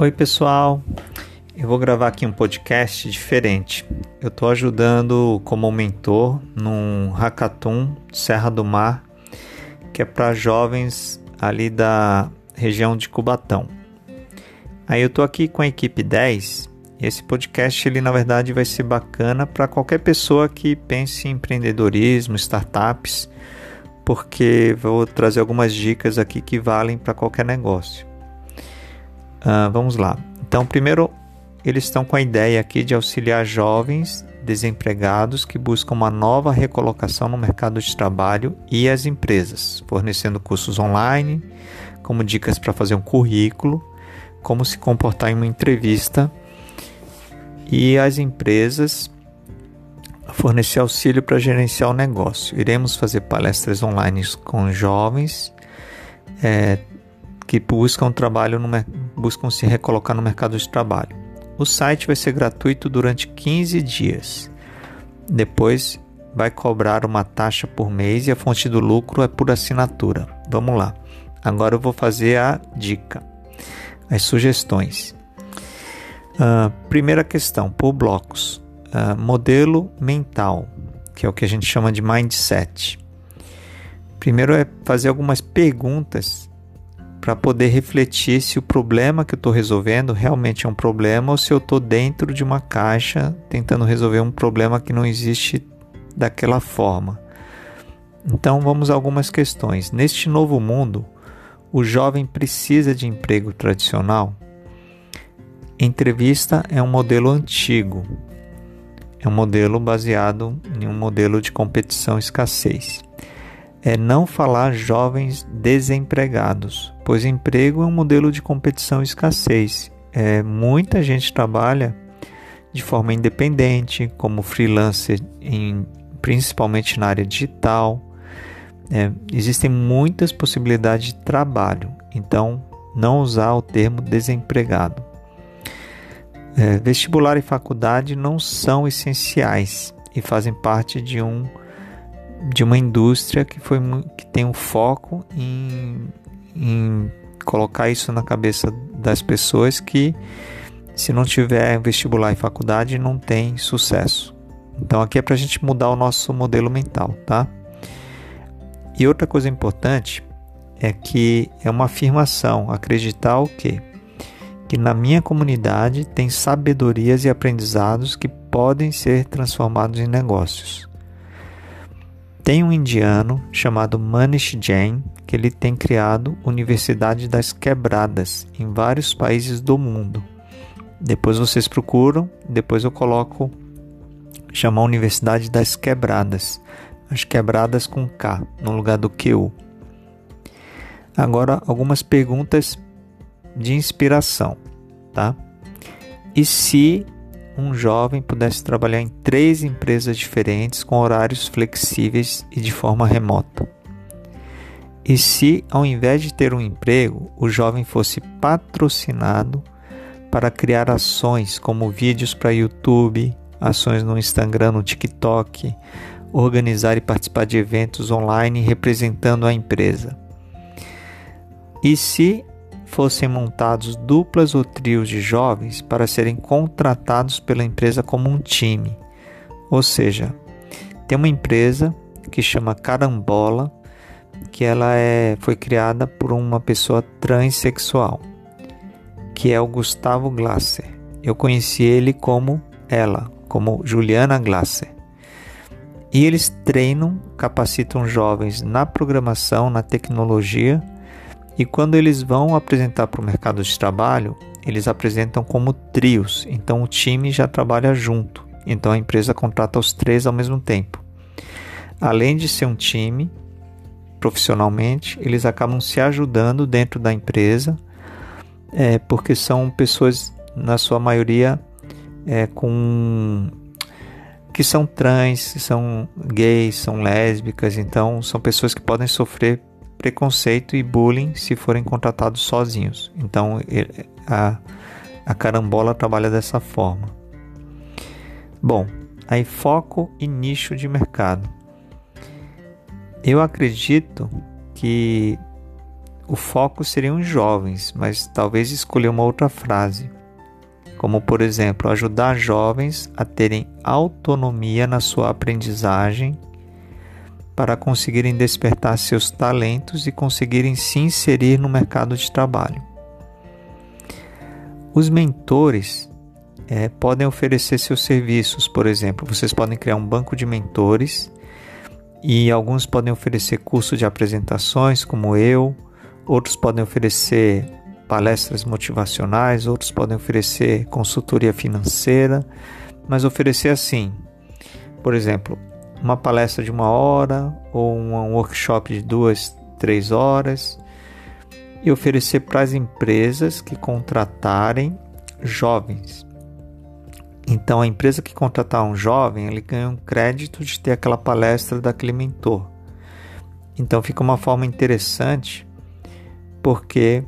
Oi, pessoal. Eu vou gravar aqui um podcast diferente. Eu estou ajudando como mentor num hackathon Serra do Mar, que é para jovens ali da região de Cubatão. Aí eu estou aqui com a equipe 10. E esse podcast ele na verdade vai ser bacana para qualquer pessoa que pense em empreendedorismo, startups, porque vou trazer algumas dicas aqui que valem para qualquer negócio. Uh, vamos lá. Então, primeiro, eles estão com a ideia aqui de auxiliar jovens desempregados que buscam uma nova recolocação no mercado de trabalho e as empresas, fornecendo cursos online, como dicas para fazer um currículo, como se comportar em uma entrevista, e as empresas fornecer auxílio para gerenciar o negócio. Iremos fazer palestras online com jovens, é, que buscam trabalho no, buscam se recolocar no mercado de trabalho. O site vai ser gratuito durante 15 dias. Depois vai cobrar uma taxa por mês e a fonte do lucro é por assinatura. Vamos lá. Agora eu vou fazer a dica, as sugestões. Uh, primeira questão, por blocos. Uh, modelo mental, que é o que a gente chama de mindset. Primeiro é fazer algumas perguntas para poder refletir se o problema que eu estou resolvendo realmente é um problema ou se eu estou dentro de uma caixa tentando resolver um problema que não existe daquela forma. Então vamos a algumas questões. Neste novo mundo, o jovem precisa de emprego tradicional? Entrevista é um modelo antigo. É um modelo baseado em um modelo de competição escassez é não falar jovens desempregados, pois emprego é um modelo de competição e escassez. É, muita gente trabalha de forma independente, como freelancer, em, principalmente na área digital. É, existem muitas possibilidades de trabalho, então não usar o termo desempregado. É, vestibular e faculdade não são essenciais e fazem parte de um de uma indústria que, foi, que tem um foco em, em colocar isso na cabeça das pessoas que se não tiver vestibular e faculdade não tem sucesso. Então aqui é para a gente mudar o nosso modelo mental, tá? E outra coisa importante é que é uma afirmação, acreditar o quê? Que na minha comunidade tem sabedorias e aprendizados que podem ser transformados em negócios. Tem um indiano chamado Manish Jain que ele tem criado Universidade das Quebradas em vários países do mundo. Depois vocês procuram, depois eu coloco chamar Universidade das Quebradas, as quebradas com K no lugar do QU. Agora algumas perguntas de inspiração, tá? E se um jovem pudesse trabalhar em três empresas diferentes com horários flexíveis e de forma remota? E se, ao invés de ter um emprego, o jovem fosse patrocinado para criar ações como vídeos para YouTube, ações no Instagram, no TikTok, organizar e participar de eventos online representando a empresa? E se fossem montados duplas ou trios de jovens para serem contratados pela empresa como um time. Ou seja, tem uma empresa que chama Carambola, que ela é, foi criada por uma pessoa transexual, que é o Gustavo Glasser. Eu conheci ele como ela, como Juliana Glasser. E eles treinam, capacitam jovens na programação, na tecnologia e quando eles vão apresentar para o mercado de trabalho, eles apresentam como trios, então o time já trabalha junto. Então a empresa contrata os três ao mesmo tempo. Além de ser um time, profissionalmente, eles acabam se ajudando dentro da empresa, é, porque são pessoas, na sua maioria, é, com que são trans, são gays, são lésbicas, então são pessoas que podem sofrer preconceito e bullying se forem contratados sozinhos. Então a, a carambola trabalha dessa forma. Bom, aí foco e nicho de mercado. Eu acredito que o foco seriam os jovens, mas talvez escolher uma outra frase, como por exemplo, ajudar jovens a terem autonomia na sua aprendizagem para conseguirem despertar seus talentos e conseguirem se inserir no mercado de trabalho. Os mentores é, podem oferecer seus serviços, por exemplo, vocês podem criar um banco de mentores e alguns podem oferecer curso de apresentações, como eu, outros podem oferecer palestras motivacionais, outros podem oferecer consultoria financeira, mas oferecer assim, por exemplo, uma palestra de uma hora ou um workshop de duas, três horas e oferecer para as empresas que contratarem jovens. Então, a empresa que contratar um jovem, ele ganha um crédito de ter aquela palestra daquele mentor. Então, fica uma forma interessante porque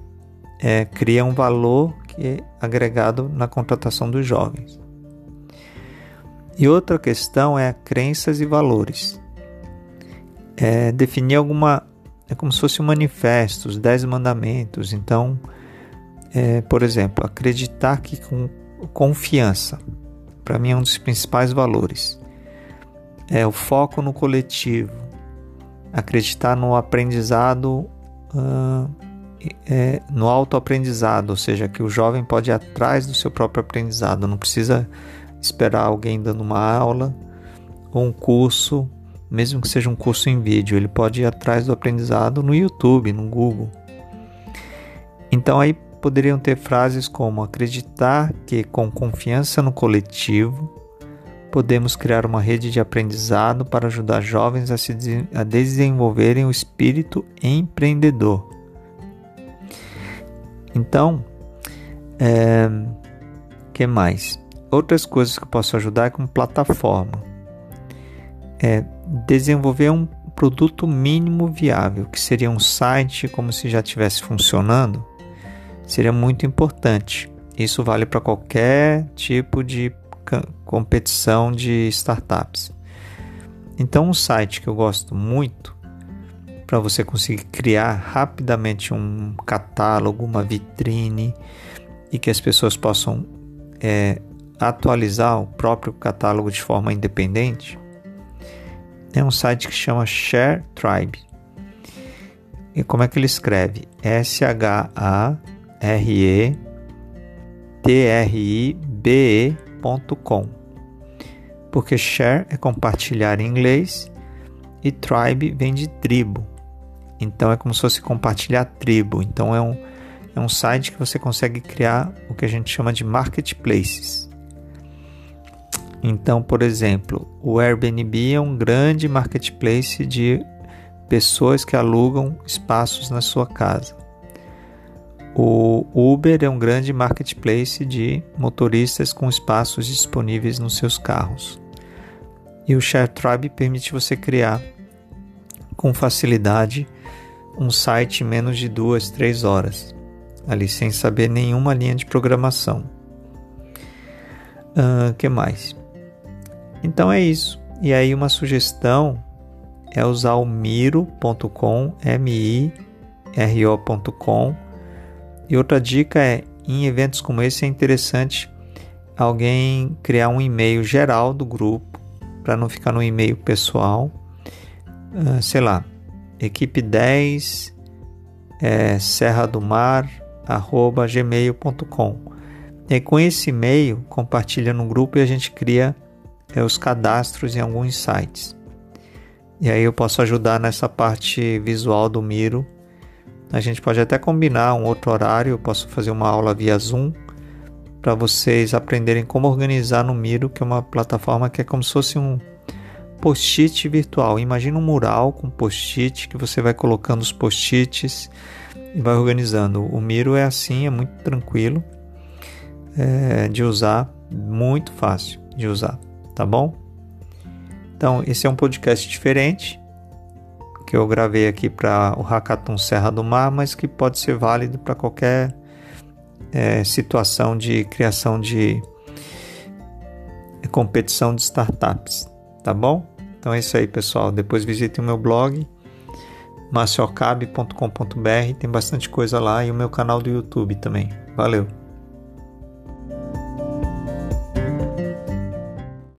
é, cria um valor que é agregado na contratação dos jovens. E outra questão é crenças e valores. É definir alguma. É como se fosse um manifesto, os Dez Mandamentos. Então, é, por exemplo, acreditar que com confiança, para mim é um dos principais valores. É o foco no coletivo, acreditar no aprendizado, uh, é, no autoaprendizado, ou seja, que o jovem pode ir atrás do seu próprio aprendizado, não precisa esperar alguém dando uma aula ou um curso, mesmo que seja um curso em vídeo, ele pode ir atrás do aprendizado no YouTube, no Google. Então aí poderiam ter frases como acreditar que com confiança no coletivo podemos criar uma rede de aprendizado para ajudar jovens a, se, a desenvolverem o espírito empreendedor. Então, é, que mais? Outras coisas que eu posso ajudar é com plataforma. É desenvolver um produto mínimo viável, que seria um site como se já estivesse funcionando, seria muito importante. Isso vale para qualquer tipo de competição de startups. Então, um site que eu gosto muito para você conseguir criar rapidamente um catálogo, uma vitrine e que as pessoas possam é, atualizar o próprio catálogo de forma independente, é um site que chama Share Tribe. E como é que ele escreve? S-H-A-R-E-T-R-I-B-E.com. Porque share é compartilhar em inglês e tribe vem de tribo. Então é como se fosse compartilhar tribo. Então é um, é um site que você consegue criar o que a gente chama de marketplaces. Então, por exemplo, o Airbnb é um grande marketplace de pessoas que alugam espaços na sua casa. O Uber é um grande marketplace de motoristas com espaços disponíveis nos seus carros. E o ShareTribe permite você criar com facilidade um site em menos de duas, três horas, ali sem saber nenhuma linha de programação. Uh, que mais? Então é isso. E aí uma sugestão é usar o miro.com, M-I-R-O.com. E outra dica é, em eventos como esse é interessante alguém criar um e-mail geral do grupo para não ficar no e-mail pessoal. Uh, sei lá, equipe 10 é, serra do mar arroba gmail.com e com esse e-mail compartilha no grupo e a gente cria é, os cadastros em alguns sites. E aí eu posso ajudar nessa parte visual do Miro. A gente pode até combinar um outro horário, eu posso fazer uma aula via Zoom para vocês aprenderem como organizar no Miro, que é uma plataforma que é como se fosse um post-it virtual. Imagina um mural com post-it que você vai colocando os post-its e vai organizando. O Miro é assim, é muito tranquilo é, de usar, muito fácil de usar tá bom? Então, esse é um podcast diferente que eu gravei aqui para o Hackathon Serra do Mar, mas que pode ser válido para qualquer é, situação de criação de competição de startups, tá bom? Então é isso aí, pessoal. Depois visitem o meu blog maciocabe.com.br, tem bastante coisa lá e o meu canal do YouTube também. Valeu!